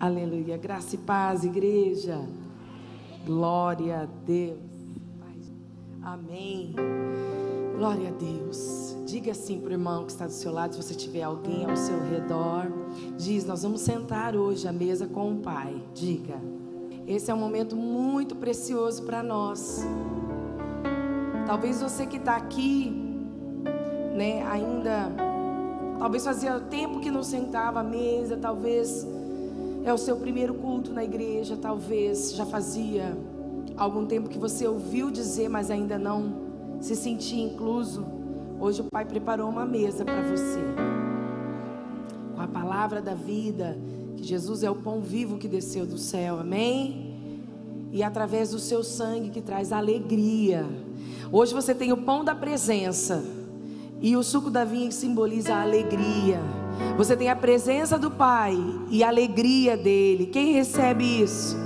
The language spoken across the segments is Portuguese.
Aleluia. Graça e paz, igreja. Glória a Deus. Amém. Glória a Deus. Diga assim para o irmão que está do seu lado, se você tiver alguém ao seu redor. Diz: Nós vamos sentar hoje à mesa com o Pai. Diga. Esse é um momento muito precioso para nós. Talvez você que está aqui, né, ainda, talvez fazia tempo que não sentava à mesa, talvez é o seu primeiro culto na igreja, talvez já fazia algum tempo que você ouviu dizer, mas ainda não se sentia incluso. Hoje o Pai preparou uma mesa para você. Com a palavra da vida, que Jesus é o pão vivo que desceu do céu. Amém? E através do seu sangue que traz alegria. Hoje você tem o pão da presença e o suco da vinha que simboliza a alegria. Você tem a presença do Pai e a alegria dele. Quem recebe isso?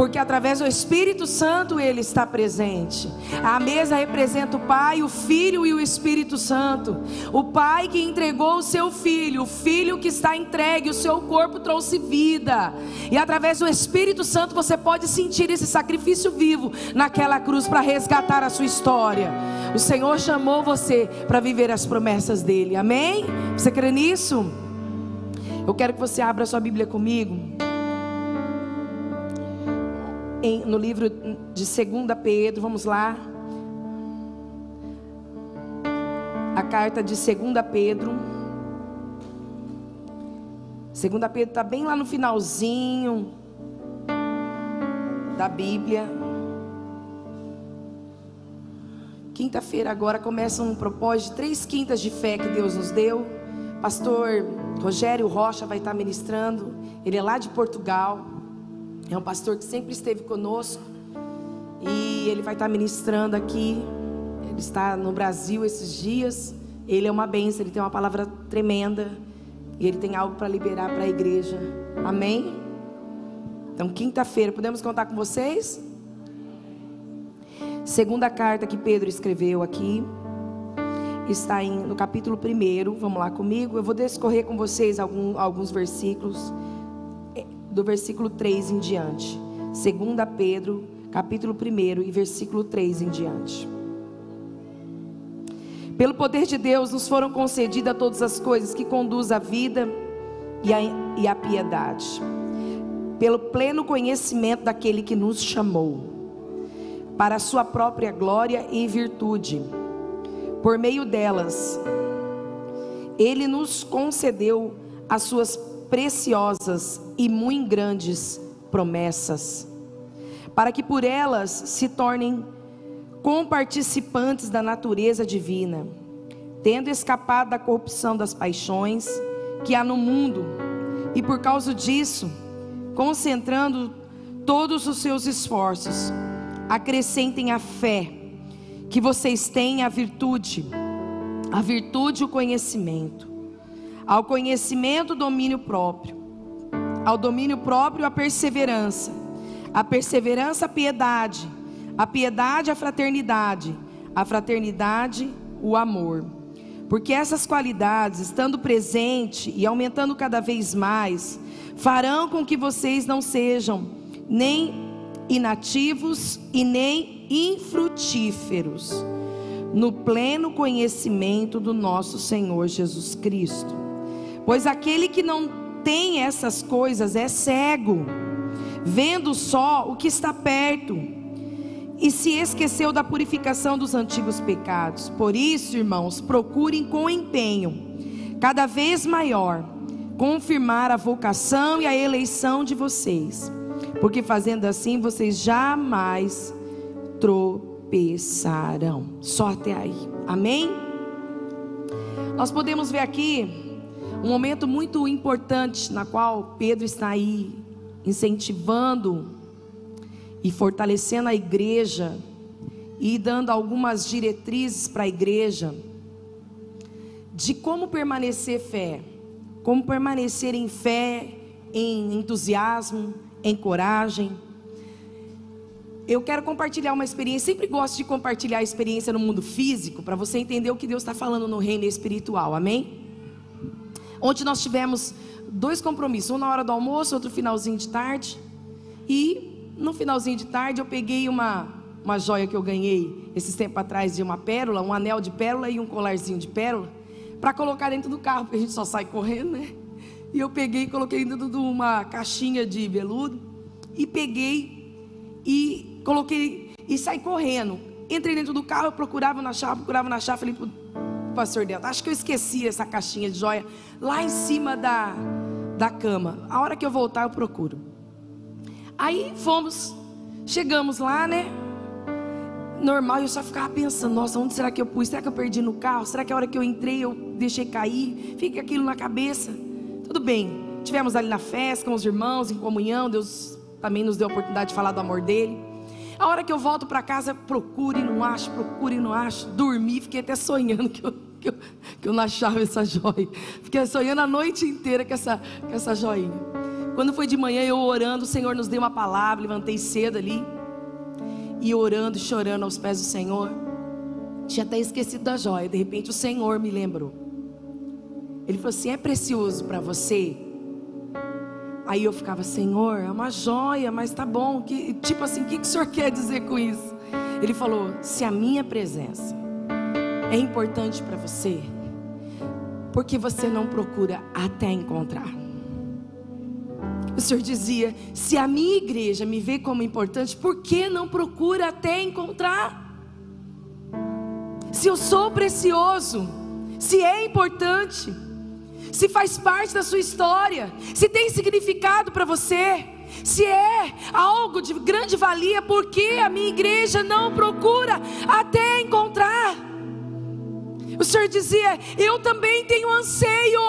Porque através do Espírito Santo ele está presente. A mesa representa o Pai, o Filho e o Espírito Santo. O Pai que entregou o seu filho, o filho que está entregue, o seu corpo trouxe vida. E através do Espírito Santo você pode sentir esse sacrifício vivo naquela cruz para resgatar a sua história. O Senhor chamou você para viver as promessas dele. Amém? Você crê nisso? Eu quero que você abra sua Bíblia comigo em, no livro de 2 Pedro, vamos lá. A carta de 2 Pedro. 2 Pedro está bem lá no finalzinho da Bíblia. Quinta-feira agora começa um propósito de três quintas de fé que Deus nos deu. Pastor Rogério Rocha vai estar ministrando. Ele é lá de Portugal. É um pastor que sempre esteve conosco e ele vai estar ministrando aqui. Ele está no Brasil esses dias. Ele é uma benção, ele tem uma palavra tremenda e ele tem algo para liberar para a igreja. Amém? Então, quinta-feira, podemos contar com vocês? Segunda carta que Pedro escreveu aqui está em, no capítulo 1. Vamos lá comigo. Eu vou descorrer com vocês algum, alguns versículos do versículo 3 em diante. 2 Pedro, capítulo 1 e versículo 3 em diante. Pelo poder de Deus nos foram concedidas todas as coisas que conduzem à vida e à, e à piedade. Pelo pleno conhecimento daquele que nos chamou, para a sua própria glória e virtude. Por meio delas, ele nos concedeu as suas preciosas e muito grandes promessas, para que por elas se tornem comparticipantes da natureza divina, tendo escapado da corrupção das paixões que há no mundo, e por causa disso, concentrando todos os seus esforços, acrescentem a fé, que vocês têm a virtude, a virtude e o conhecimento ao conhecimento, domínio próprio, ao domínio próprio, a perseverança, a perseverança, a piedade, a piedade, a fraternidade, a fraternidade, o amor. Porque essas qualidades, estando presente e aumentando cada vez mais, farão com que vocês não sejam nem inativos e nem infrutíferos no pleno conhecimento do nosso Senhor Jesus Cristo. Pois aquele que não tem essas coisas é cego, vendo só o que está perto, e se esqueceu da purificação dos antigos pecados. Por isso, irmãos, procurem com empenho, cada vez maior, confirmar a vocação e a eleição de vocês, porque fazendo assim vocês jamais tropeçarão. Só até aí. Amém? Nós podemos ver aqui um momento muito importante na qual Pedro está aí incentivando e fortalecendo a igreja e dando algumas diretrizes para a igreja de como permanecer fé, como permanecer em fé, em entusiasmo, em coragem. Eu quero compartilhar uma experiência, sempre gosto de compartilhar a experiência no mundo físico, para você entender o que Deus está falando no reino espiritual, amém? Ontem nós tivemos dois compromissos, um na hora do almoço, outro finalzinho de tarde. E no finalzinho de tarde eu peguei uma, uma joia que eu ganhei esses tempos atrás de uma pérola, um anel de pérola e um colarzinho de pérola, para colocar dentro do carro, porque a gente só sai correndo, né? E eu peguei e coloquei dentro de uma caixinha de veludo e peguei e coloquei e saí correndo. Entrei dentro do carro, procurava na chave, procurava na chave, falei pastor Delta, acho que eu esqueci essa caixinha de joia lá em cima da, da cama. A hora que eu voltar, eu procuro. Aí fomos, chegamos lá, né? Normal, eu só ficava pensando, nossa, onde será que eu pus? Será que eu perdi no carro? Será que a hora que eu entrei eu deixei cair? Fica aquilo na cabeça. Tudo bem. Tivemos ali na festa com os irmãos, em comunhão, Deus também nos deu a oportunidade de falar do amor dele. A hora que eu volto para casa, procuro e não acho, procuro e não acho. Dormi, fiquei até sonhando que eu, que eu, que eu não achava essa joia. Fiquei sonhando a noite inteira com essa, com essa joinha. Quando foi de manhã, eu orando, o Senhor nos deu uma palavra, levantei cedo ali. E orando, chorando aos pés do Senhor. Tinha até esquecido da joia. De repente o Senhor me lembrou. Ele falou assim: é precioso para você Aí eu ficava, Senhor, é uma joia, mas tá bom. Que, tipo assim, o que, que o Senhor quer dizer com isso? Ele falou: se a minha presença é importante para você, porque você não procura até encontrar. O Senhor dizia: se a minha igreja me vê como importante, por que não procura até encontrar? Se eu sou precioso, se é importante, se faz parte da sua história, se tem significado para você, se é algo de grande valia, porque a minha igreja não procura até encontrar. O Senhor dizia: Eu também tenho anseio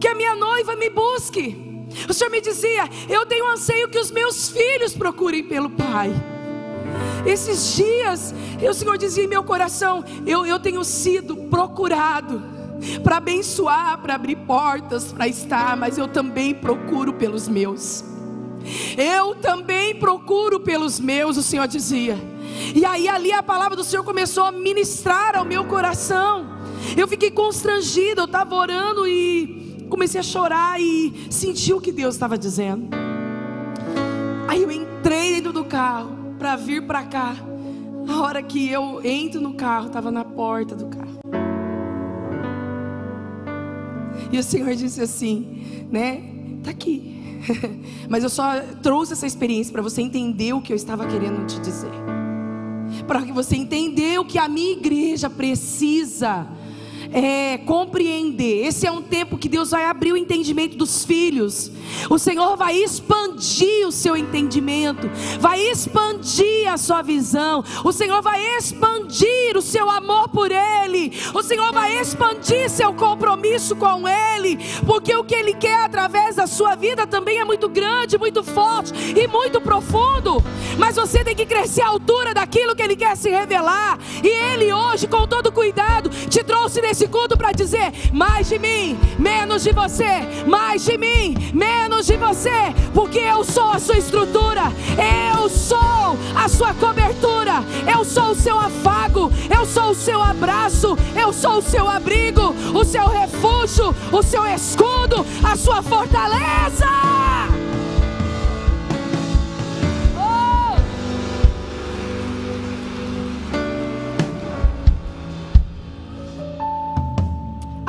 que a minha noiva me busque. O Senhor me dizia: Eu tenho anseio que os meus filhos procurem pelo Pai. Esses dias, o Senhor dizia em meu coração: Eu, eu tenho sido procurado para abençoar, para abrir portas, para estar, mas eu também procuro pelos meus. Eu também procuro pelos meus, o Senhor dizia. E aí ali a palavra do Senhor começou a ministrar ao meu coração. Eu fiquei constrangida, eu estava orando e comecei a chorar e senti o que Deus estava dizendo. Aí eu entrei dentro do carro para vir para cá. A hora que eu entro no carro, estava na porta do carro. E o Senhor disse assim, né? Tá aqui. Mas eu só trouxe essa experiência para você entender o que eu estava querendo te dizer. Para que você entenda o que a minha igreja precisa é, compreender. Esse é um tempo que Deus vai abrir o entendimento dos filhos. O Senhor vai expandir o seu entendimento, vai expandir a sua visão. O Senhor vai expandir o seu amor por Ele. O Senhor vai expandir seu compromisso com Ele, porque o que Ele quer através da sua vida também é muito grande, muito forte e muito profundo. Mas você tem que crescer à altura daquilo que Ele quer se revelar. E Ele hoje, com todo cuidado, te trouxe nesse culto para dizer: mais de mim, menos de você, mais de mim, menos de você, porque eu sou a sua estrutura, eu sou a sua cobertura, eu sou o seu afago, eu sou o seu abraço, eu sou o seu abrigo, o seu refúgio, o seu escudo, a sua fortaleza.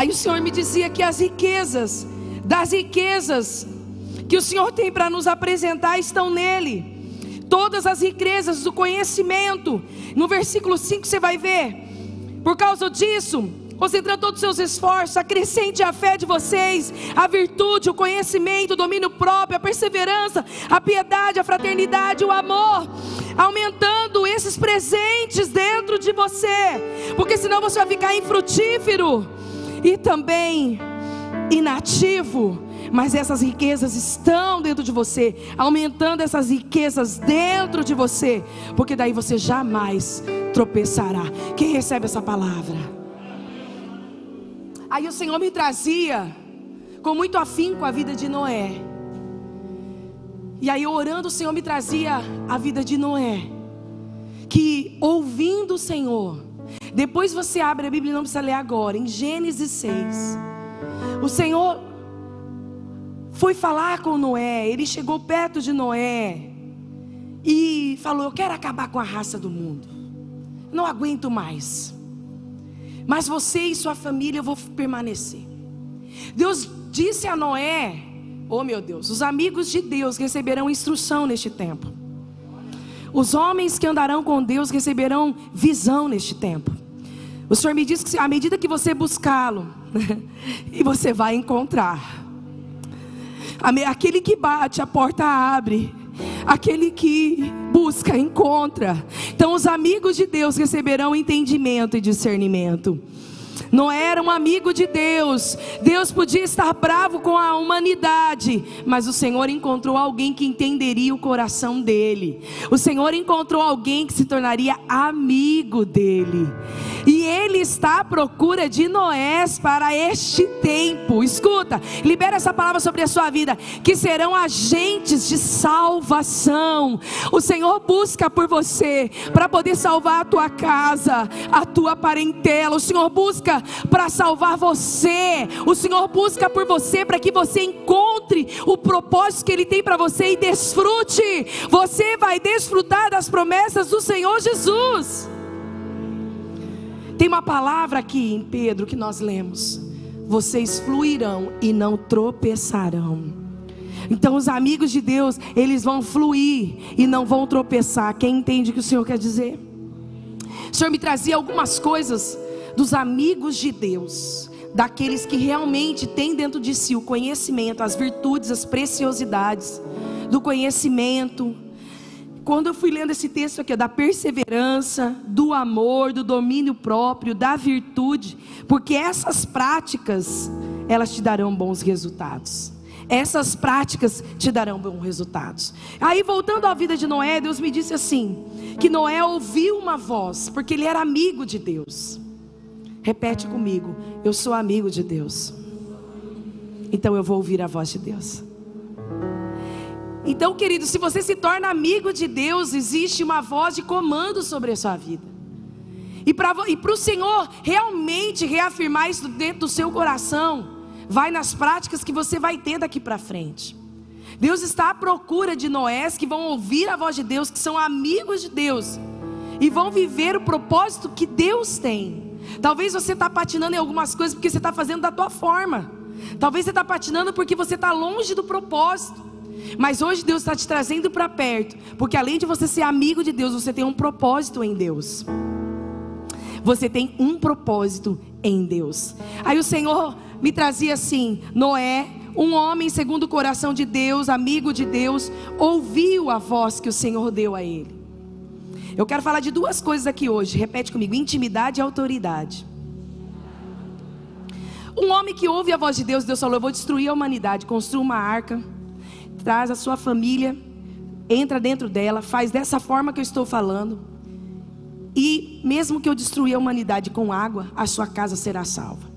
Aí o Senhor me dizia que as riquezas, das riquezas que o Senhor tem para nos apresentar estão nele. Todas as riquezas do conhecimento. No versículo 5 você vai ver. Por causa disso, concentrando todos os seus esforços, acrescente a fé de vocês, a virtude, o conhecimento, o domínio próprio, a perseverança, a piedade, a fraternidade, o amor, aumentando esses presentes dentro de você, porque senão você vai ficar infrutífero e também inativo, mas essas riquezas estão dentro de você, aumentando essas riquezas dentro de você, porque daí você jamais tropeçará. Quem recebe essa palavra? Aí o Senhor me trazia com muito afinco a vida de Noé. E aí orando o Senhor me trazia a vida de Noé, que ouvindo o Senhor, depois você abre a Bíblia não precisa ler agora, em Gênesis 6. O Senhor foi falar com Noé, ele chegou perto de Noé e falou: Eu quero acabar com a raça do mundo, não aguento mais, mas você e sua família eu vou permanecer. Deus disse a Noé: Oh meu Deus, os amigos de Deus receberão instrução neste tempo. Os homens que andarão com Deus receberão visão neste tempo. O Senhor me diz que à medida que você buscá-lo, e você vai encontrar. Aquele que bate, a porta abre. Aquele que busca, encontra. Então, os amigos de Deus receberão entendimento e discernimento. Noé era um amigo de Deus. Deus podia estar bravo com a humanidade, mas o Senhor encontrou alguém que entenderia o coração dele. O Senhor encontrou alguém que se tornaria amigo dele. E ele está à procura de Noé para este tempo. Escuta, libera essa palavra sobre a sua vida, que serão agentes de salvação. O Senhor busca por você para poder salvar a tua casa, a tua parentela. O Senhor busca para salvar você. O Senhor busca por você para que você encontre o propósito que Ele tem para você e desfrute. Você vai desfrutar das promessas do Senhor Jesus. Tem uma palavra aqui em Pedro que nós lemos: vocês fluirão e não tropeçarão. Então, os amigos de Deus, eles vão fluir e não vão tropeçar. Quem entende o que o Senhor quer dizer? O Senhor me trazia algumas coisas dos amigos de Deus, daqueles que realmente têm dentro de si o conhecimento, as virtudes, as preciosidades do conhecimento. Quando eu fui lendo esse texto aqui, da perseverança, do amor, do domínio próprio, da virtude, porque essas práticas, elas te darão bons resultados. Essas práticas te darão bons resultados. Aí, voltando à vida de Noé, Deus me disse assim: que Noé ouviu uma voz, porque ele era amigo de Deus. Repete comigo: Eu sou amigo de Deus. Então eu vou ouvir a voz de Deus. Então, querido, se você se torna amigo de Deus, existe uma voz de comando sobre a sua vida. E para o Senhor realmente reafirmar isso dentro do seu coração, vai nas práticas que você vai ter daqui para frente. Deus está à procura de Noés que vão ouvir a voz de Deus, que são amigos de Deus e vão viver o propósito que Deus tem. Talvez você está patinando em algumas coisas porque você está fazendo da tua forma. Talvez você está patinando porque você está longe do propósito. Mas hoje Deus está te trazendo para perto, porque além de você ser amigo de Deus, você tem um propósito em Deus. Você tem um propósito em Deus. Aí o Senhor me trazia assim: Noé, um homem segundo o coração de Deus, amigo de Deus, ouviu a voz que o Senhor deu a ele. Eu quero falar de duas coisas aqui hoje. Repete comigo: intimidade e autoridade. Um homem que ouve a voz de Deus, Deus falou: Eu vou destruir a humanidade. Construa uma arca, traz a sua família, entra dentro dela, faz dessa forma que eu estou falando. E mesmo que eu destruir a humanidade com água, a sua casa será salva.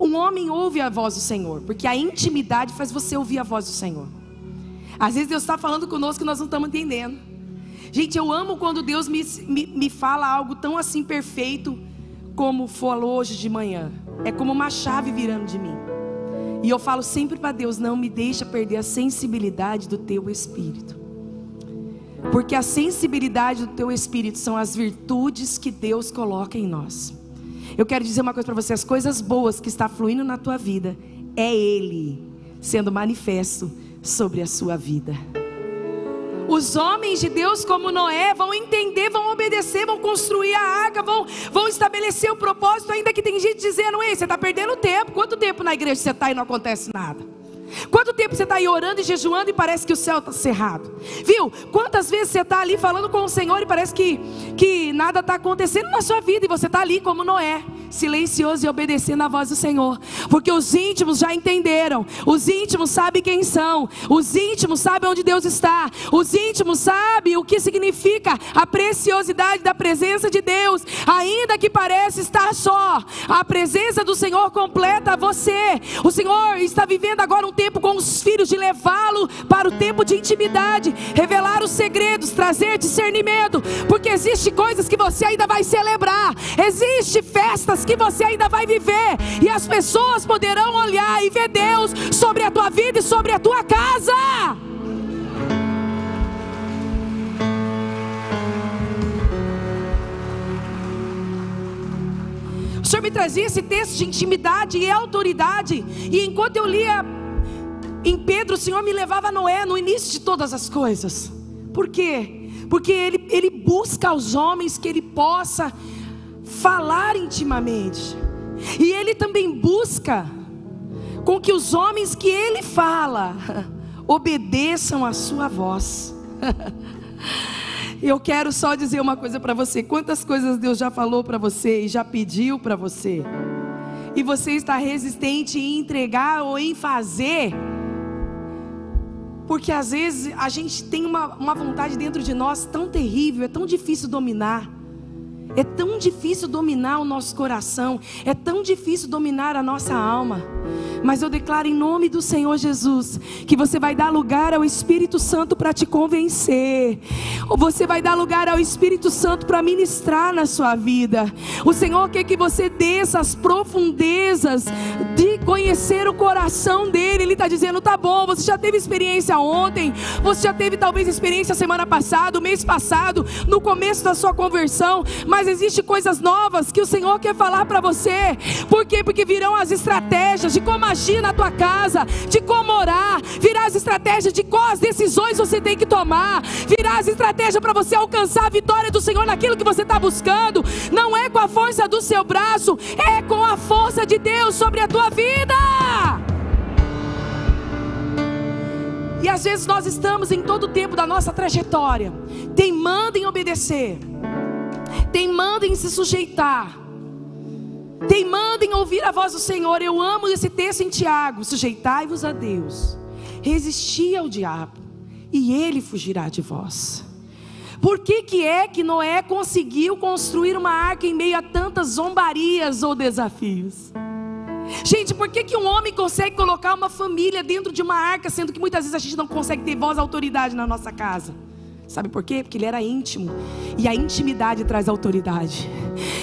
Um homem ouve a voz do Senhor, porque a intimidade faz você ouvir a voz do Senhor. Às vezes Deus está falando conosco e nós não estamos entendendo. Gente, eu amo quando Deus me, me, me fala algo tão assim perfeito como falou hoje de manhã. É como uma chave virando de mim. E eu falo sempre para Deus: não me deixa perder a sensibilidade do teu espírito. Porque a sensibilidade do teu espírito são as virtudes que Deus coloca em nós. Eu quero dizer uma coisa para você: as coisas boas que está fluindo na tua vida é Ele sendo manifesto sobre a sua vida. Os homens de Deus, como Noé, vão entender, vão obedecer, vão construir a arca, vão, vão estabelecer o propósito, ainda que tem gente dizendo: Ei, você está perdendo tempo. Quanto tempo na igreja você está e não acontece nada? Quanto tempo você está aí orando e jejuando e parece que o céu está cerrado? Viu? Quantas vezes você está ali falando com o Senhor e parece que, que nada está acontecendo na sua vida e você está ali como Noé, silencioso e obedecendo a voz do Senhor? Porque os íntimos já entenderam, os íntimos sabem quem são, os íntimos sabem onde Deus está, os íntimos sabem o que significa a preciosidade da presença de Deus, ainda que pareça estar só, a presença do Senhor completa você. O Senhor está vivendo agora um tempo com os filhos, de levá-lo para o tempo de intimidade, revelar os segredos, trazer discernimento, porque existe coisas que você ainda vai celebrar, existe festas que você ainda vai viver, e as pessoas poderão olhar e ver Deus sobre a tua vida e sobre a tua casa. O Senhor me trazia esse texto de intimidade e autoridade, e enquanto eu lia em Pedro, o Senhor me levava a Noé no início de todas as coisas. Por quê? Porque ele, ele busca aos homens que ele possa falar intimamente, e ele também busca com que os homens que ele fala obedeçam a sua voz. Eu quero só dizer uma coisa para você: quantas coisas Deus já falou para você e já pediu para você, e você está resistente em entregar ou em fazer, porque às vezes a gente tem uma, uma vontade dentro de nós tão terrível, é tão difícil dominar. É tão difícil dominar o nosso coração, é tão difícil dominar a nossa alma. Mas eu declaro em nome do Senhor Jesus que você vai dar lugar ao Espírito Santo para te convencer. Ou você vai dar lugar ao Espírito Santo para ministrar na sua vida. O Senhor quer que você desça as profundezas de conhecer o coração dele. Ele está dizendo: tá bom, você já teve experiência ontem, você já teve talvez experiência semana passada, mês passado, no começo da sua conversão, mas existem coisas novas que o Senhor quer falar para você. Por quê? Porque virão as estratégias de como agir na tua casa, de como orar, virá as estratégias de quais decisões você tem que tomar, virá as estratégias para você alcançar a vitória do Senhor naquilo que você está buscando. Não é com a força do seu braço, é com a força de Deus sobre a tua vida. E às vezes nós estamos em todo o tempo da nossa trajetória, teimando em obedecer, teimando em se sujeitar, teimando em ouvir a voz do Senhor. Eu amo esse texto em Tiago: sujeitai-vos a Deus, resisti ao diabo, e ele fugirá de vós. Por que, que é que Noé conseguiu construir uma arca em meio a tantas zombarias ou desafios? Gente, por que, que um homem consegue colocar uma família dentro de uma arca, sendo que muitas vezes a gente não consegue ter voz e autoridade na nossa casa? Sabe por quê? Porque ele era íntimo. E a intimidade traz autoridade.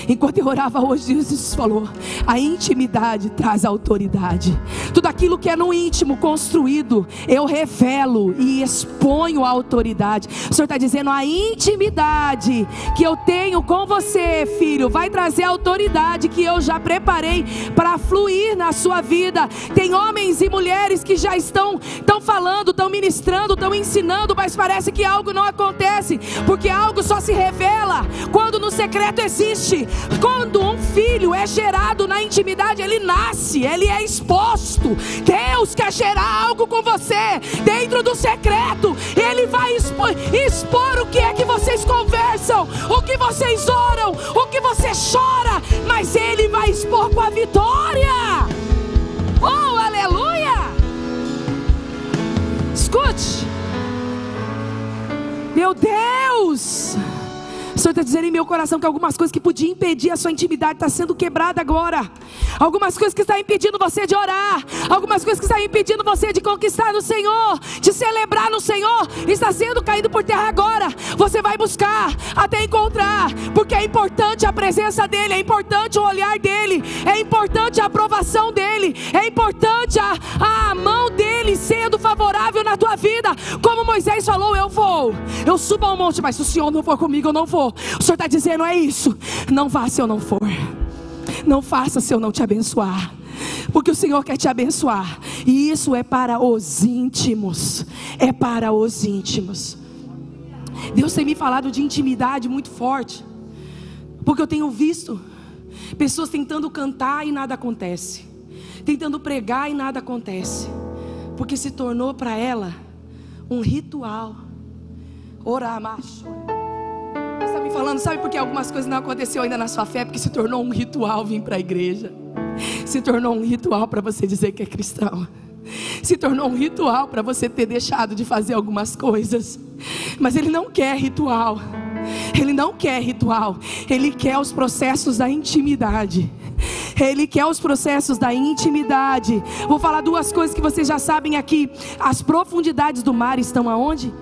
Enquanto eu orava hoje, Jesus falou: a intimidade traz autoridade. Tudo aquilo que é no íntimo construído, eu revelo e exponho a autoridade. O Senhor está dizendo: a intimidade que eu tenho com você, filho, vai trazer a autoridade que eu já preparei para fluir na sua vida. Tem homens e mulheres que já estão, estão falando, estão ministrando, estão ensinando, mas parece que algo não acontece, porque algo só se revela quando no secreto existe. Quando um filho é gerado na intimidade, ele nasce, ele é exposto. Deus quer gerar algo com você dentro do secreto. Ele vai expor, expor o que é que vocês conversam, o que vocês oram, o que você chora, mas ele vai expor com a vitória. Oh, aleluia! Escute. Meu Deus! O Senhor está dizendo em meu coração que algumas coisas que podiam impedir a sua intimidade estão tá sendo quebrada agora. Algumas coisas que estão impedindo você de orar. Algumas coisas que estão impedindo você de conquistar no Senhor, de celebrar no Senhor, está sendo caído por terra agora. Você vai buscar até encontrar, porque é importante a presença dEle, é importante o olhar dEle, é importante a aprovação dEle, é importante a, a mão dEle sendo favorável na tua vida. Como Moisés falou, eu vou, eu subo ao monte, mas se o Senhor não for comigo, eu não vou. O Senhor está dizendo: é isso. Não vá se eu não for. Não faça se eu não te abençoar. Porque o Senhor quer te abençoar. E isso é para os íntimos. É para os íntimos. Deus tem me falado de intimidade muito forte. Porque eu tenho visto pessoas tentando cantar e nada acontece. Tentando pregar e nada acontece. Porque se tornou para ela um ritual. Orar, macho está me falando, sabe por que algumas coisas não aconteceu ainda na sua fé? Porque se tornou um ritual vir para a igreja. Se tornou um ritual para você dizer que é cristão. Se tornou um ritual para você ter deixado de fazer algumas coisas. Mas ele não quer ritual. Ele não quer ritual. Ele quer os processos da intimidade. Ele quer os processos da intimidade. Vou falar duas coisas que vocês já sabem aqui. As profundidades do mar estão aonde?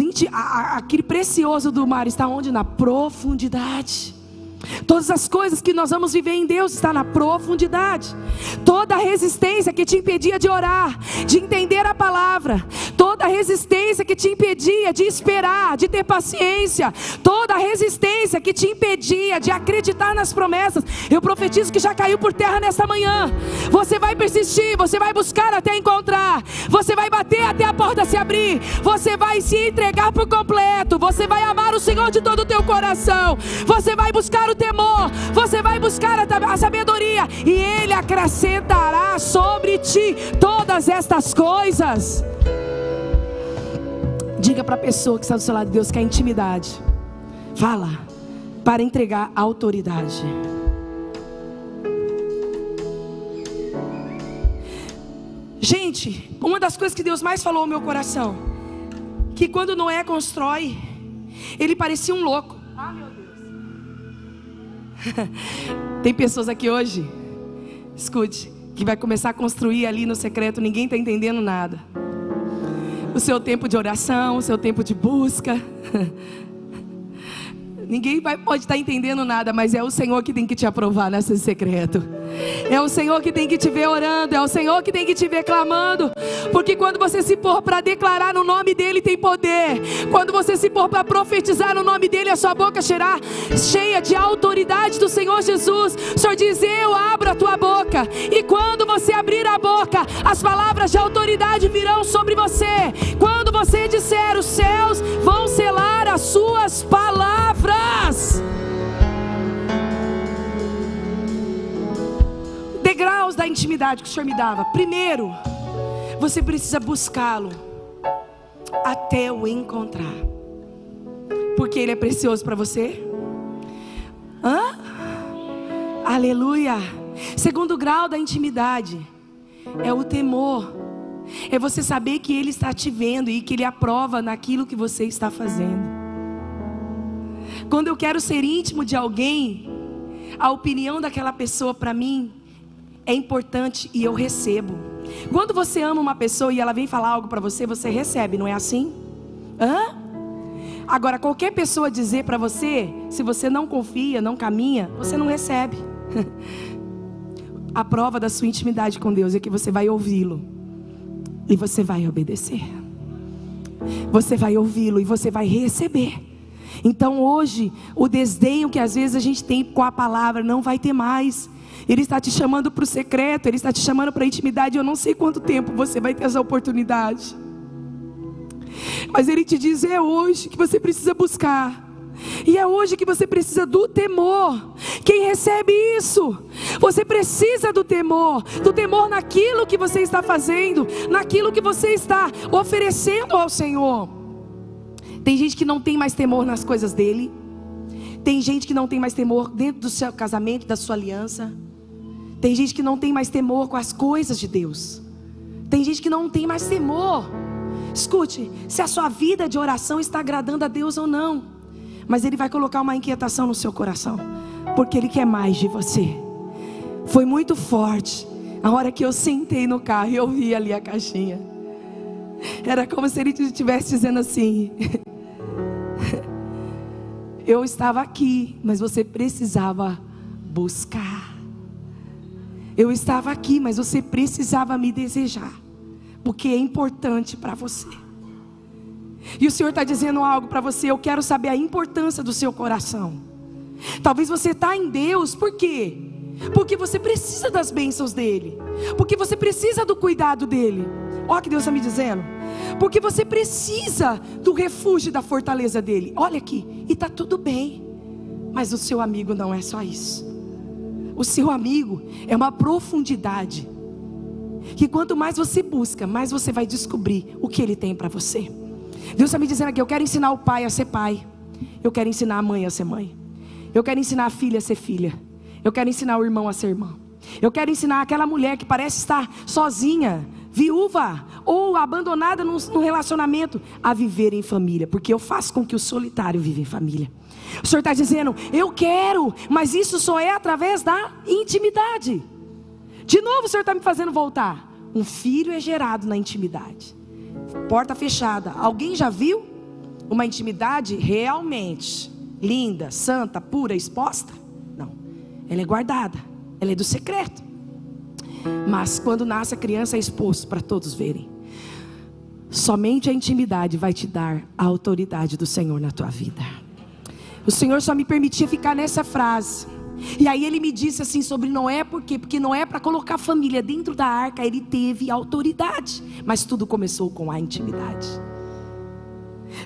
Inti, a, aquele precioso do mar está onde? Na profundidade. Todas as coisas que nós vamos viver em Deus está na profundidade. Toda a resistência que te impedia de orar, de entender a palavra, toda resistência que te impedia de esperar, de ter paciência, toda resistência que te impedia de acreditar nas promessas, eu profetizo que já caiu por terra nesta manhã. Você vai persistir, você vai buscar até encontrar, você vai bater até a porta se abrir, você vai se entregar por completo, você vai amar o Senhor de todo o teu coração, você vai buscar o temor, você vai buscar a sabedoria, e Ele acrescentará sobre ti todas estas coisas. Diga para a pessoa que está do seu lado, Deus quer intimidade. Fala, para entregar a autoridade. Gente, uma das coisas que Deus mais falou ao meu coração, que quando Noé constrói, ele parecia um louco. Ah, meu Tem pessoas aqui hoje, escute, que vai começar a construir ali no secreto, ninguém está entendendo nada. O seu tempo de oração, o seu tempo de busca. Ninguém vai, pode estar entendendo nada, mas é o Senhor que tem que te aprovar nesse secreto. É o Senhor que tem que te ver orando, é o Senhor que tem que te ver clamando. Porque quando você se pôr para declarar no nome dele tem poder. Quando você se pôr para profetizar no nome dele, a sua boca será cheia de autoridade do Senhor Jesus. O Senhor diz: "Eu abro a tua boca". E quando você abrir a boca, as palavras de autoridade virão sobre você. Quando você disser, os céus vão selar as suas palavras. Degraus da intimidade que o Senhor me dava. Primeiro, você precisa buscá-lo até o encontrar. Porque ele é precioso para você? Hã? Aleluia. Segundo grau da intimidade é o temor. É você saber que ele está te vendo e que ele aprova naquilo que você está fazendo. Quando eu quero ser íntimo de alguém, a opinião daquela pessoa para mim é importante e eu recebo. Quando você ama uma pessoa e ela vem falar algo para você, você recebe, não é assim? Hã? Agora, qualquer pessoa dizer para você, se você não confia, não caminha, você não recebe. A prova da sua intimidade com Deus é que você vai ouvi-lo e você vai obedecer. Você vai ouvi-lo e você vai receber. Então hoje, o desdenho que às vezes a gente tem com a palavra não vai ter mais. Ele está te chamando para o secreto, Ele está te chamando para a intimidade. Eu não sei quanto tempo você vai ter essa oportunidade. Mas Ele te diz: é hoje que você precisa buscar. E é hoje que você precisa do temor. Quem recebe isso? Você precisa do temor, do temor naquilo que você está fazendo, naquilo que você está oferecendo ao Senhor. Tem gente que não tem mais temor nas coisas dele. Tem gente que não tem mais temor dentro do seu casamento, da sua aliança. Tem gente que não tem mais temor com as coisas de Deus. Tem gente que não tem mais temor. Escute, se a sua vida de oração está agradando a Deus ou não. Mas Ele vai colocar uma inquietação no seu coração. Porque Ele quer mais de você. Foi muito forte. A hora que eu sentei no carro e ouvi ali a caixinha. Era como se Ele estivesse dizendo assim: eu estava aqui, mas você precisava buscar. Eu estava aqui, mas você precisava me desejar, porque é importante para você. E o Senhor está dizendo algo para você. Eu quero saber a importância do seu coração. Talvez você está em Deus, por quê? Porque você precisa das bênçãos dele, porque você precisa do cuidado dele. Olha o que Deus está me dizendo. Porque você precisa do refúgio da fortaleza dele. Olha aqui, e está tudo bem. Mas o seu amigo não é só isso. O seu amigo é uma profundidade. Que quanto mais você busca, mais você vai descobrir o que ele tem para você. Deus está me dizendo aqui: eu quero ensinar o pai a ser pai. Eu quero ensinar a mãe a ser mãe. Eu quero ensinar a filha a ser filha. Eu quero ensinar o irmão a ser irmão. Eu quero ensinar aquela mulher que parece estar sozinha, viúva ou abandonada num, relacionamento, a viver em família, porque eu faço com que o solitário viva em família. O Senhor está dizendo, eu quero, mas isso só é através da intimidade. De novo, o Senhor está me fazendo voltar. Um filho é gerado na intimidade, porta fechada. Alguém já viu uma intimidade realmente linda, santa, pura, exposta? Não, ela é guardada, ela é do secreto. Mas quando nasce a criança é exposto para todos verem. Somente a intimidade vai te dar a autoridade do Senhor na tua vida. O Senhor só me permitia ficar nessa frase. E aí ele me disse assim sobre Noé, por quê? Porque Noé, para colocar a família dentro da arca, ele teve autoridade. Mas tudo começou com a intimidade.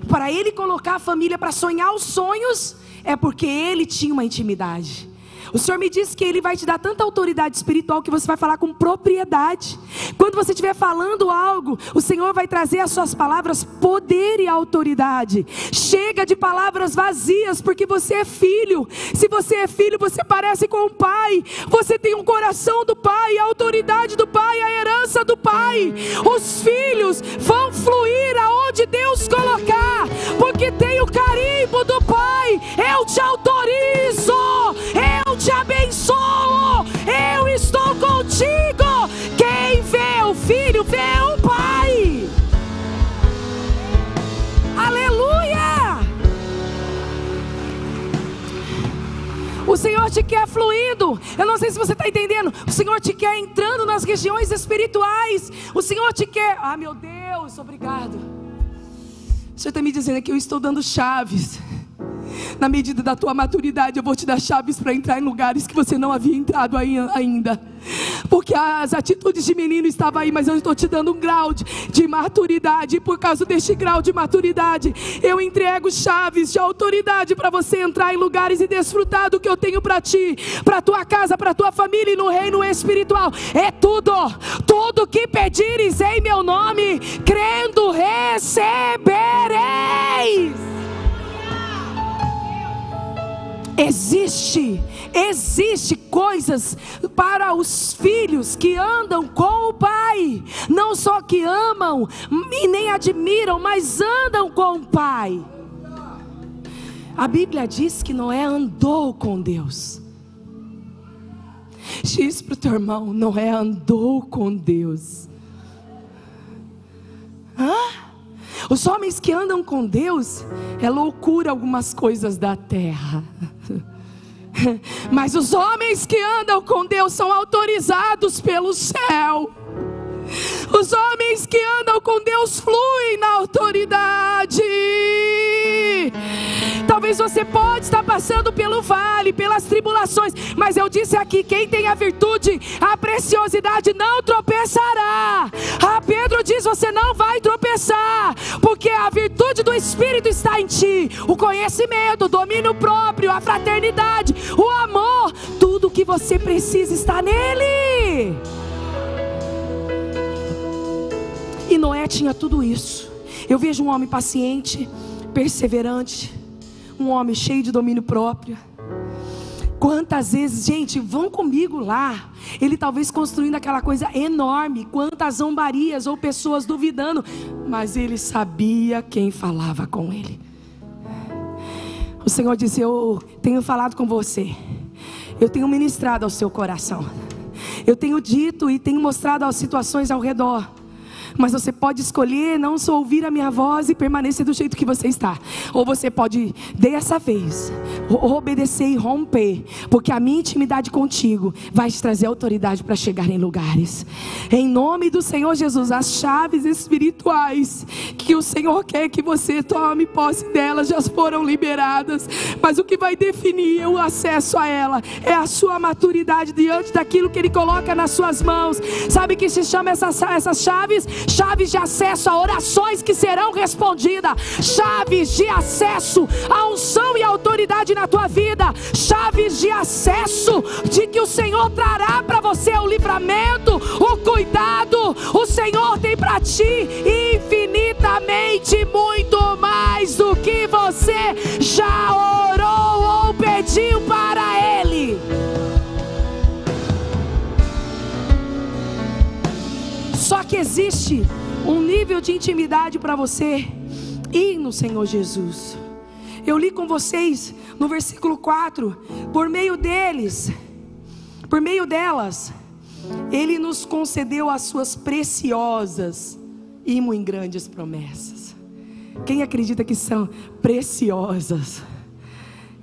Para ele colocar a família para sonhar os sonhos, é porque ele tinha uma intimidade. O Senhor me disse que Ele vai te dar tanta autoridade espiritual que você vai falar com propriedade. Quando você estiver falando algo, o Senhor vai trazer as suas palavras poder e autoridade. Chega de palavras vazias, porque você é filho. Se você é filho, você parece com o Pai. Você tem um coração do Pai, a autoridade do Pai, a herança do Pai. Os filhos vão fluir aonde Deus colocar, porque tem o carimbo do Pai. Eu te autorizo. Te abençoo. Eu estou contigo. Quem vê o filho, vê o pai. Aleluia. O Senhor te quer fluindo. Eu não sei se você está entendendo. O Senhor te quer entrando nas regiões espirituais. O Senhor te quer. Ah, meu Deus, obrigado. O Senhor está me dizendo que eu estou dando chaves na medida da tua maturidade, eu vou te dar chaves para entrar em lugares que você não havia entrado ainda. Porque as atitudes de menino estavam aí, mas eu estou te dando um grau de, de maturidade. E por causa deste grau de maturidade, eu entrego chaves de autoridade para você entrar em lugares e desfrutar do que eu tenho para ti, para tua casa, para tua família e no reino espiritual. É tudo, tudo que pedires em meu nome, crendo recebereis. Existe, existe coisas para os filhos que andam com o pai, não só que amam e nem admiram, mas andam com o pai. A Bíblia diz que Noé andou com Deus. Diz para o teu irmão: Noé andou com Deus. Hã? Os homens que andam com Deus, é loucura algumas coisas da terra. Mas os homens que andam com Deus são autorizados pelo céu. Os homens que andam com Deus fluem na autoridade. Talvez você pode estar passando pelo vale, pelas tribulações, mas eu disse aqui, quem tem a virtude, a preciosidade não tropeçará. Ah, Pedro diz, você não vai tropeçar, porque a virtude do Espírito está em ti, o conhecimento, o domínio próprio, a fraternidade, o amor, tudo que você precisa está nele. Noé tinha tudo isso. Eu vejo um homem paciente, perseverante, um homem cheio de domínio próprio. Quantas vezes, gente, vão comigo lá. Ele talvez construindo aquela coisa enorme, quantas zombarias ou pessoas duvidando, mas ele sabia quem falava com ele. O Senhor disse: Eu tenho falado com você, eu tenho ministrado ao seu coração, eu tenho dito e tenho mostrado as situações ao redor. Mas você pode escolher não só ouvir a minha voz e permanecer do jeito que você está. Ou você pode, dessa vez, obedecer e romper. Porque a minha intimidade contigo vai te trazer autoridade para chegar em lugares. Em nome do Senhor Jesus, as chaves espirituais que o Senhor quer que você tome posse delas já foram liberadas. Mas o que vai definir o acesso a ela é a sua maturidade diante daquilo que Ele coloca nas suas mãos. Sabe que se chama essas, essas chaves? chaves de acesso a orações que serão respondidas, chaves de acesso a unção e autoridade na tua vida, chaves de acesso de que o Senhor trará para você o livramento, o cuidado. O Senhor tem para ti infinitamente muito mais do que você já orou ou pediu para Ele. Só que existe um nível de intimidade para você ir no Senhor Jesus. Eu li com vocês no versículo 4, por meio deles, por meio delas, ele nos concedeu as suas preciosas e muito grandes promessas. Quem acredita que são preciosas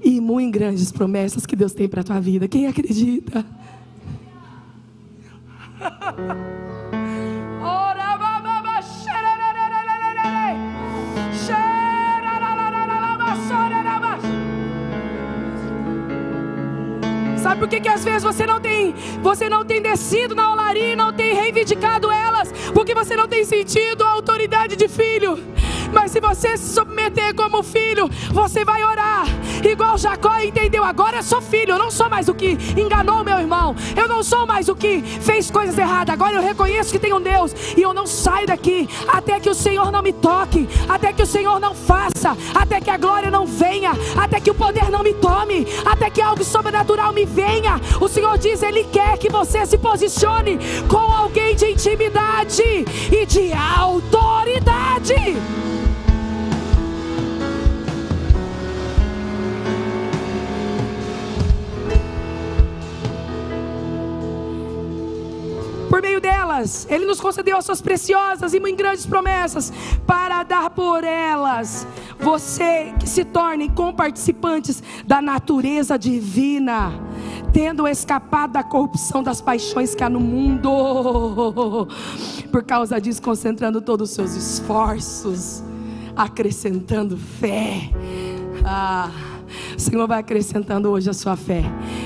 e muito grandes promessas que Deus tem para a tua vida? Quem acredita? Sabe por que, que às vezes você não tem, você não tem descido na olaria, não tem reivindicado elas? Porque você não tem sentido a autoridade de filho. Mas se você se submeter como filho, você vai orar. Igual Jacó entendeu, agora eu sou filho, eu não sou mais o que enganou meu irmão. Eu não sou mais o que fez coisas erradas. Agora eu reconheço que um Deus e eu não saio daqui até que o Senhor não me toque, até que o Senhor não faça, até que a glória não venha, até que o poder não me tome, até que algo sobrenatural me venha. O Senhor diz, ele quer que você se posicione com alguém de intimidade e de autoridade. Por meio delas, Ele nos concedeu as suas preciosas e muito grandes promessas, para dar por elas. Você que se torne comparticipantes da natureza divina, tendo escapado da corrupção das paixões que há no mundo, por causa disso, concentrando todos os seus esforços, acrescentando fé. Ah o Senhor vai acrescentando hoje a sua fé,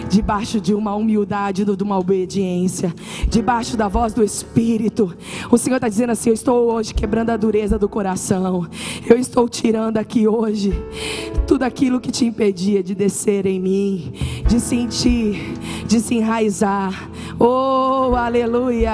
debaixo de uma humildade, de uma obediência, debaixo da voz do Espírito. O Senhor está dizendo assim: Eu estou hoje quebrando a dureza do coração, eu estou tirando aqui hoje tudo aquilo que te impedia de descer em mim, de sentir, de se enraizar. Oh, aleluia,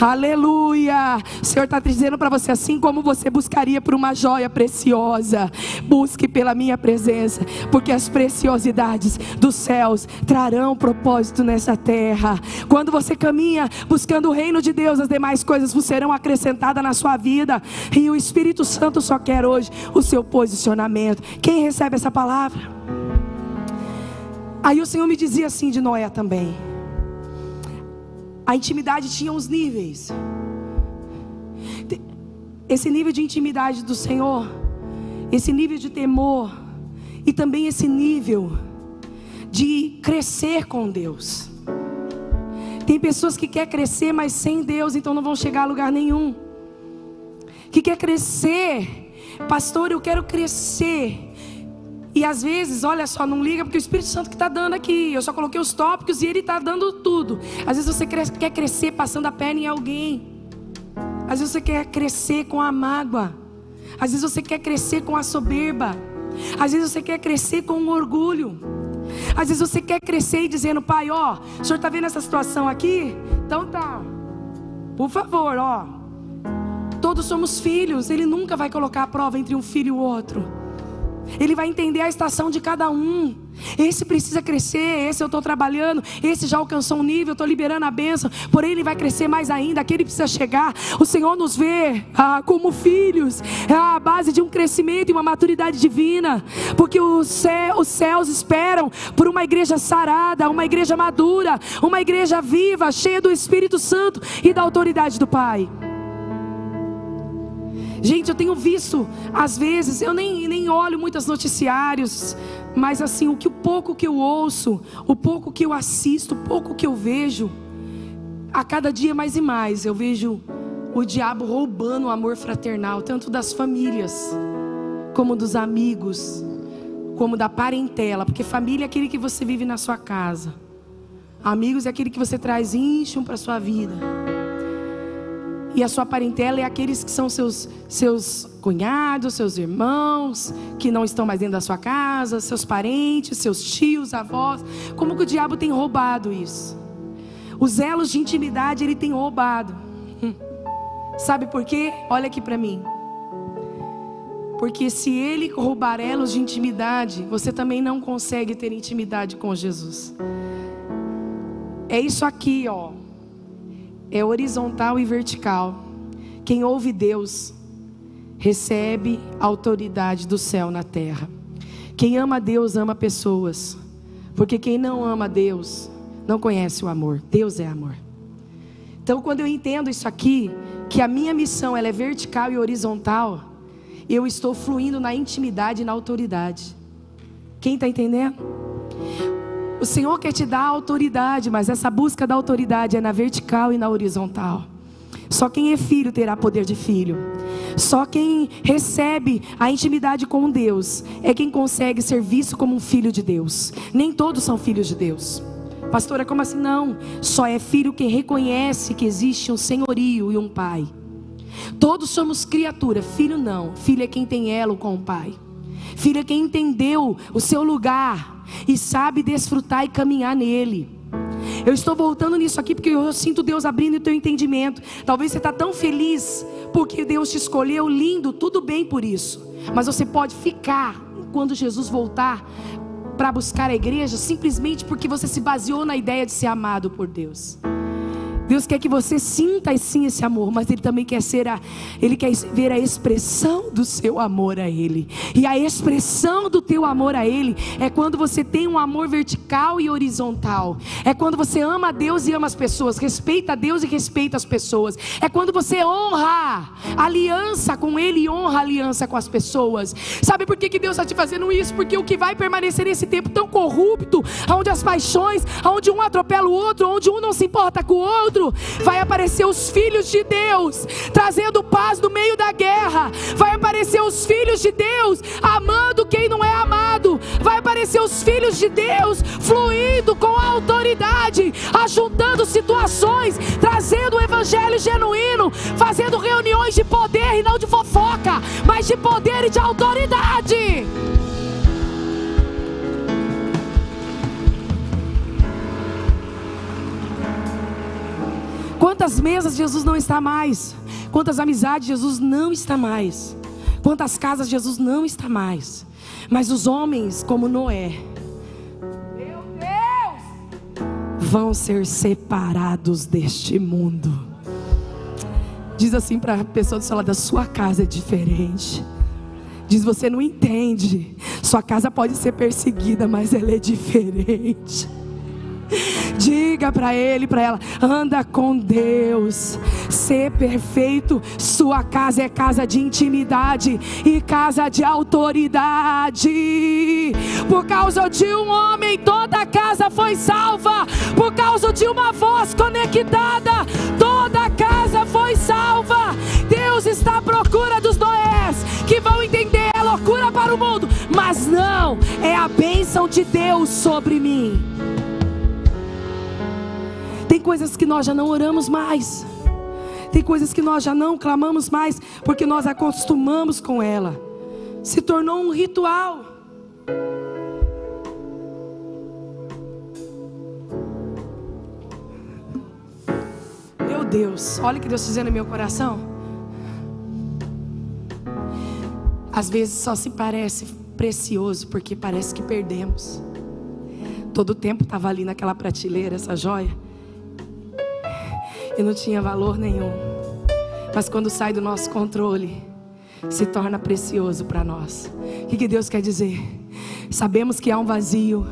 aleluia. O Senhor está dizendo para você: assim como você buscaria por uma joia preciosa, busque pela minha presença porque as preciosidades dos céus trarão propósito nessa terra. Quando você caminha buscando o reino de Deus, as demais coisas serão acrescentadas na sua vida, e o Espírito Santo só quer hoje o seu posicionamento. Quem recebe essa palavra? Aí o Senhor me dizia assim de Noé também. A intimidade tinha uns níveis. Esse nível de intimidade do Senhor, esse nível de temor, e também esse nível de crescer com Deus. Tem pessoas que quer crescer, mas sem Deus, então não vão chegar a lugar nenhum. Que quer crescer, pastor, eu quero crescer. E às vezes, olha só, não liga porque o Espírito Santo que está dando aqui. Eu só coloquei os tópicos e ele está dando tudo. Às vezes você quer crescer passando a perna em alguém. Às vezes você quer crescer com a mágoa. Às vezes você quer crescer com a soberba. Às vezes você quer crescer com um orgulho. Às vezes você quer crescer e dizendo, pai, ó, o senhor está vendo essa situação aqui? Então tá. Por favor, ó. Todos somos filhos. Ele nunca vai colocar a prova entre um filho e o outro. Ele vai entender a estação de cada um. Esse precisa crescer, esse eu estou trabalhando, esse já alcançou um nível, estou liberando a bênção, porém ele vai crescer mais ainda, aquele precisa chegar. O Senhor nos vê ah, como filhos, é a base de um crescimento e uma maturidade divina, porque céu, os céus esperam por uma igreja sarada, uma igreja madura, uma igreja viva, cheia do Espírito Santo e da autoridade do Pai. Gente, eu tenho visto, às vezes, eu nem, nem olho muitos noticiários, mas assim, o que o pouco que eu ouço, o pouco que eu assisto, o pouco que eu vejo, a cada dia mais e mais eu vejo o diabo roubando o amor fraternal, tanto das famílias, como dos amigos, como da parentela, porque família é aquele que você vive na sua casa, amigos é aquele que você traz íncham para sua vida. E a sua parentela é aqueles que são seus, seus cunhados, seus irmãos, que não estão mais dentro da sua casa, seus parentes, seus tios, avós. Como que o diabo tem roubado isso? Os elos de intimidade ele tem roubado. Hum. Sabe por quê? Olha aqui para mim. Porque se ele roubar elos de intimidade, você também não consegue ter intimidade com Jesus. É isso aqui, ó é horizontal e vertical. quem ouve Deus recebe autoridade do céu na terra. Quem ama Deus ama pessoas, porque quem não ama Deus não conhece o amor. Deus é amor. Então, quando eu entendo isso aqui, que a minha missão ela é vertical e horizontal, eu estou fluindo na intimidade e na autoridade. Quem está entendendo? O Senhor quer te dar autoridade, mas essa busca da autoridade é na vertical e na horizontal. Só quem é filho terá poder de filho. Só quem recebe a intimidade com Deus é quem consegue ser visto como um filho de Deus. Nem todos são filhos de Deus. Pastora, como assim? Não. Só é filho quem reconhece que existe um senhorio e um pai. Todos somos criatura. Filho não. Filho é quem tem elo com o pai. Filho é quem entendeu o seu lugar e sabe desfrutar e caminhar nele. Eu estou voltando nisso aqui porque eu sinto Deus abrindo o teu entendimento. Talvez você está tão feliz porque Deus te escolheu, lindo, tudo bem por isso. Mas você pode ficar quando Jesus voltar para buscar a igreja simplesmente porque você se baseou na ideia de ser amado por Deus. Deus quer que você sinta sim esse amor, mas Ele também quer ser a, Ele quer ver a expressão do seu amor a Ele. E a expressão do teu amor a Ele é quando você tem um amor vertical e horizontal. É quando você ama a Deus e ama as pessoas, respeita a Deus e respeita as pessoas. É quando você honra aliança com Ele e honra aliança com as pessoas. Sabe por que, que Deus está te fazendo isso? Porque o que vai permanecer nesse tempo tão corrupto, onde as paixões, onde um atropela o outro, onde um não se importa com o outro vai aparecer os filhos de Deus, trazendo paz no meio da guerra. Vai aparecer os filhos de Deus, amando quem não é amado. Vai aparecer os filhos de Deus, fluindo com a autoridade, ajuntando situações, trazendo o evangelho genuíno, fazendo reuniões de poder e não de fofoca, mas de poder e de autoridade. Quantas mesas Jesus não está mais? Quantas amizades Jesus não está mais? Quantas casas Jesus não está mais? Mas os homens, como Noé, meu Deus, vão ser separados deste mundo. Diz assim para a pessoa do seu lado: a sua casa é diferente. Diz: você não entende. Sua casa pode ser perseguida, mas ela é diferente. Diga para ele, para ela, anda com Deus, ser perfeito. Sua casa é casa de intimidade e casa de autoridade. Por causa de um homem, toda a casa foi salva. Por causa de uma voz conectada, toda a casa foi salva. Deus está à procura dos Noés que vão entender é loucura para o mundo, mas não, é a bênção de Deus sobre mim. Tem coisas que nós já não oramos mais. Tem coisas que nós já não clamamos mais, porque nós acostumamos com ela. Se tornou um ritual. Meu Deus, olha o que Deus está dizendo no meu coração. Às vezes só se parece precioso porque parece que perdemos. Todo o tempo estava ali naquela prateleira essa joia e não tinha valor nenhum. Mas quando sai do nosso controle, se torna precioso para nós. O que, que Deus quer dizer? Sabemos que há um vazio,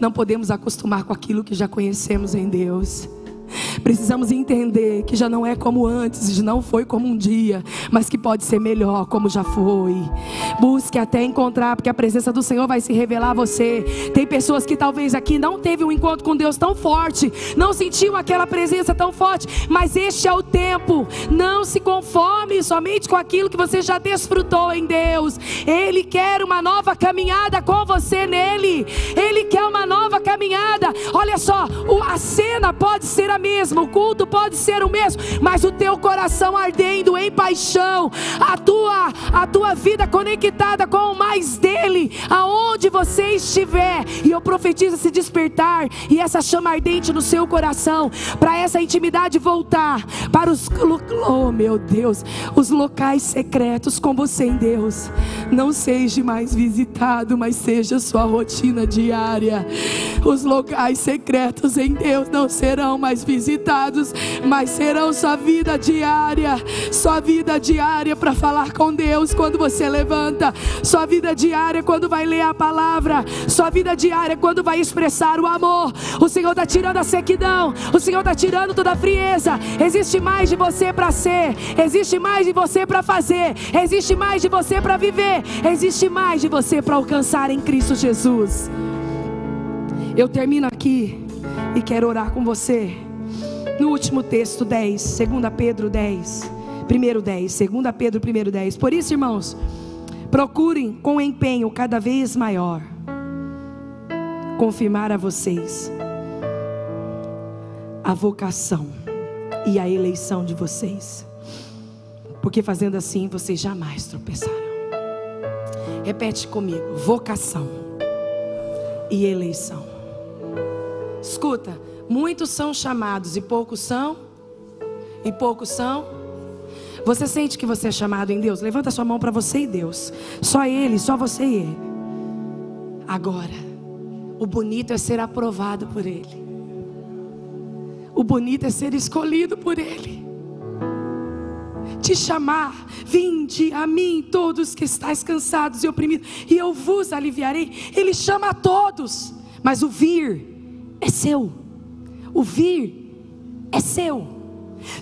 não podemos acostumar com aquilo que já conhecemos em Deus. Precisamos entender que já não é como antes, não foi como um dia, mas que pode ser melhor como já foi. Busque até encontrar, porque a presença do Senhor vai se revelar a você. Tem pessoas que talvez aqui não teve um encontro com Deus tão forte, não sentiu aquela presença tão forte, mas este é o tempo. Não se conforme somente com aquilo que você já desfrutou em Deus. Ele quer uma nova caminhada com você nele. Ele quer uma nova caminhada. Olha só, a cena pode ser a mesma o culto pode ser o mesmo, mas o teu coração ardendo em paixão, a tua, a tua vida conectada com o mais dele, aonde você estiver, e eu profetizo esse despertar e essa chama ardente no seu coração, para essa intimidade voltar para os, oh meu Deus, os locais secretos com você em Deus, não seja mais visitado, mas seja sua rotina diária. Os locais secretos em Deus não serão mais visitados mas serão sua vida diária, sua vida diária para falar com Deus quando você levanta, sua vida diária quando vai ler a palavra, sua vida diária quando vai expressar o amor. O Senhor está tirando a sequidão, o Senhor está tirando toda a frieza. Existe mais de você para ser, existe mais de você para fazer, existe mais de você para viver, existe mais de você para alcançar em Cristo Jesus. Eu termino aqui e quero orar com você. No último texto 10, 2 Pedro 10, 1 10, 2 Pedro 1 10. Por isso, irmãos, procurem com empenho cada vez maior confirmar a vocês a vocação e a eleição de vocês. Porque fazendo assim vocês jamais tropeçarão. Repete comigo: vocação e eleição. Escuta, muitos são chamados e poucos são, e poucos são. Você sente que você é chamado em Deus? Levanta sua mão para você e Deus. Só Ele, só você e Ele. Agora, o bonito é ser aprovado por Ele. O bonito é ser escolhido por Ele. Te chamar, vinde a mim, todos que estáis cansados e oprimidos, e eu vos aliviarei. Ele chama a todos, mas o vir é seu. O vir é seu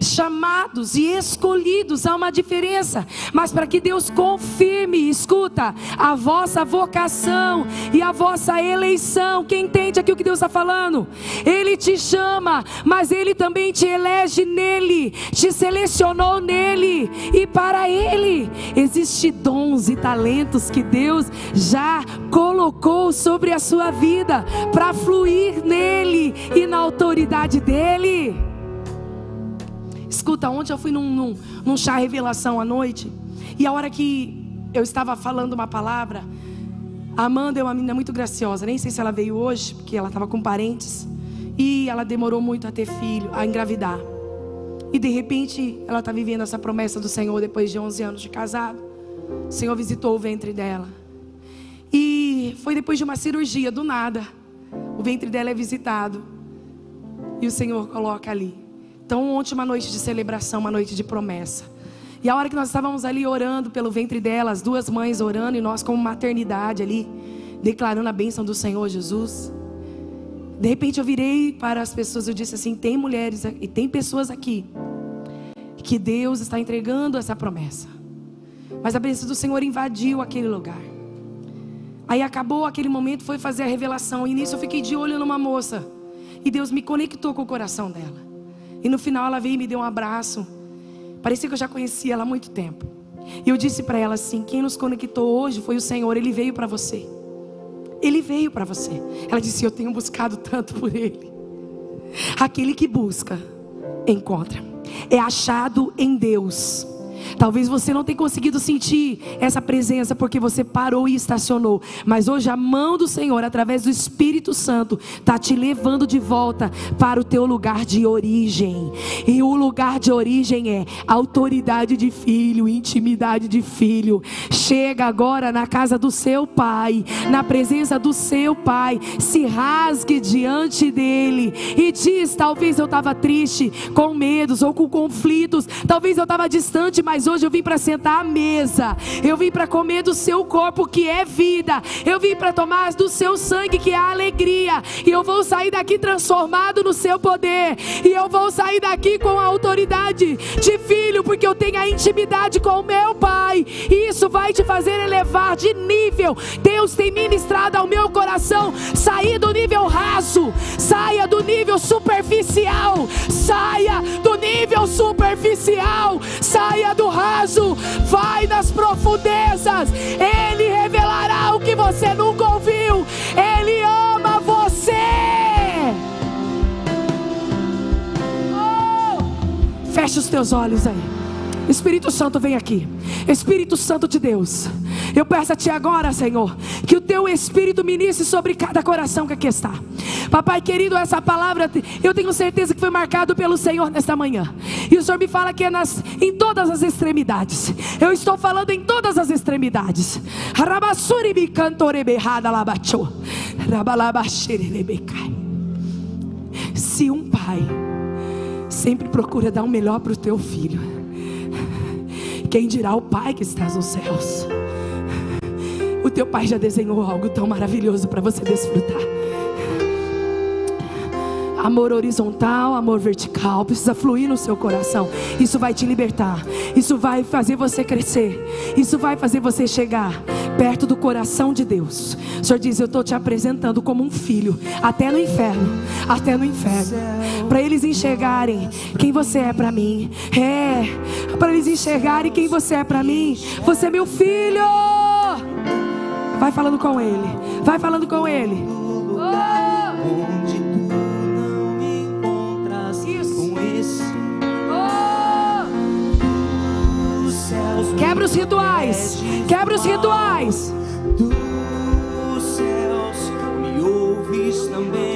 chamados e escolhidos, há uma diferença, mas para que Deus confirme, escuta, a vossa vocação e a vossa eleição, quem entende aqui o que Deus está falando? Ele te chama, mas Ele também te elege nele, te selecionou nele, e para Ele existem dons e talentos que Deus já colocou sobre a sua vida, para fluir nele e na autoridade dEle. Escuta, ontem eu fui num, num, num chá revelação à noite. E a hora que eu estava falando uma palavra, a Amanda é uma menina muito graciosa. Nem sei se ela veio hoje, porque ela estava com parentes. E ela demorou muito a ter filho, a engravidar. E de repente ela está vivendo essa promessa do Senhor depois de 11 anos de casado. O Senhor visitou o ventre dela. E foi depois de uma cirurgia, do nada. O ventre dela é visitado. E o Senhor coloca ali então, ontem, uma noite de celebração, uma noite de promessa. E a hora que nós estávamos ali orando pelo ventre dela, as duas mães orando, e nós, como maternidade ali, declarando a bênção do Senhor Jesus. De repente eu virei para as pessoas, eu disse assim: tem mulheres e tem pessoas aqui que Deus está entregando essa promessa. Mas a bênção do Senhor invadiu aquele lugar. Aí acabou aquele momento, foi fazer a revelação. E nisso eu fiquei de olho numa moça. E Deus me conectou com o coração dela. E no final ela veio e me deu um abraço. Parecia que eu já conhecia ela há muito tempo. E eu disse para ela assim: quem nos conectou hoje foi o Senhor, ele veio para você. Ele veio para você. Ela disse: Eu tenho buscado tanto por ele. Aquele que busca, encontra. É achado em Deus. Talvez você não tenha conseguido sentir essa presença porque você parou e estacionou. Mas hoje a mão do Senhor, através do Espírito Santo, está te levando de volta para o teu lugar de origem. E o lugar de origem é autoridade de filho, intimidade de filho. Chega agora na casa do seu pai, na presença do seu pai, se rasgue diante dele e diz: talvez eu estava triste, com medos ou com conflitos, talvez eu estava distante, mas mas hoje eu vim para sentar à mesa. Eu vim para comer do seu corpo que é vida. Eu vim para tomar do seu sangue que é alegria. E eu vou sair daqui transformado no seu poder. E eu vou sair daqui com a autoridade de filho, porque eu tenho a intimidade com o meu Pai. E isso vai te fazer elevar de nível. Deus tem ministrado ao meu coração sair do nível raso, saia do nível superficial, saia do nível superficial, saia do raso, vai nas profundezas. Ele revelará o que você nunca ouviu. Ele ama você. Oh! Feche os teus olhos aí. Espírito Santo, vem aqui. Espírito Santo de Deus, eu peço a Ti agora, Senhor, que o Teu Espírito ministre sobre cada coração que aqui está. Papai querido, essa palavra eu tenho certeza que foi marcado pelo Senhor nesta manhã. E o Senhor me fala que é nas, em todas as extremidades. Eu estou falando em todas as extremidades. Se um pai sempre procura dar o melhor para o teu filho. Quem dirá o Pai que estás nos céus? O teu Pai já desenhou algo tão maravilhoso para você desfrutar. Amor horizontal, amor vertical, precisa fluir no seu coração. Isso vai te libertar. Isso vai fazer você crescer. Isso vai fazer você chegar perto do coração de Deus. O Senhor diz: Eu estou te apresentando como um filho, até no inferno, até no inferno, para eles enxergarem quem você é para mim. É, para eles enxergarem quem você é para mim. Você é meu filho. Vai falando com ele. Vai falando com ele. Onde Quebra os rituais. Quebra os rituais. Dos céus me ouves também.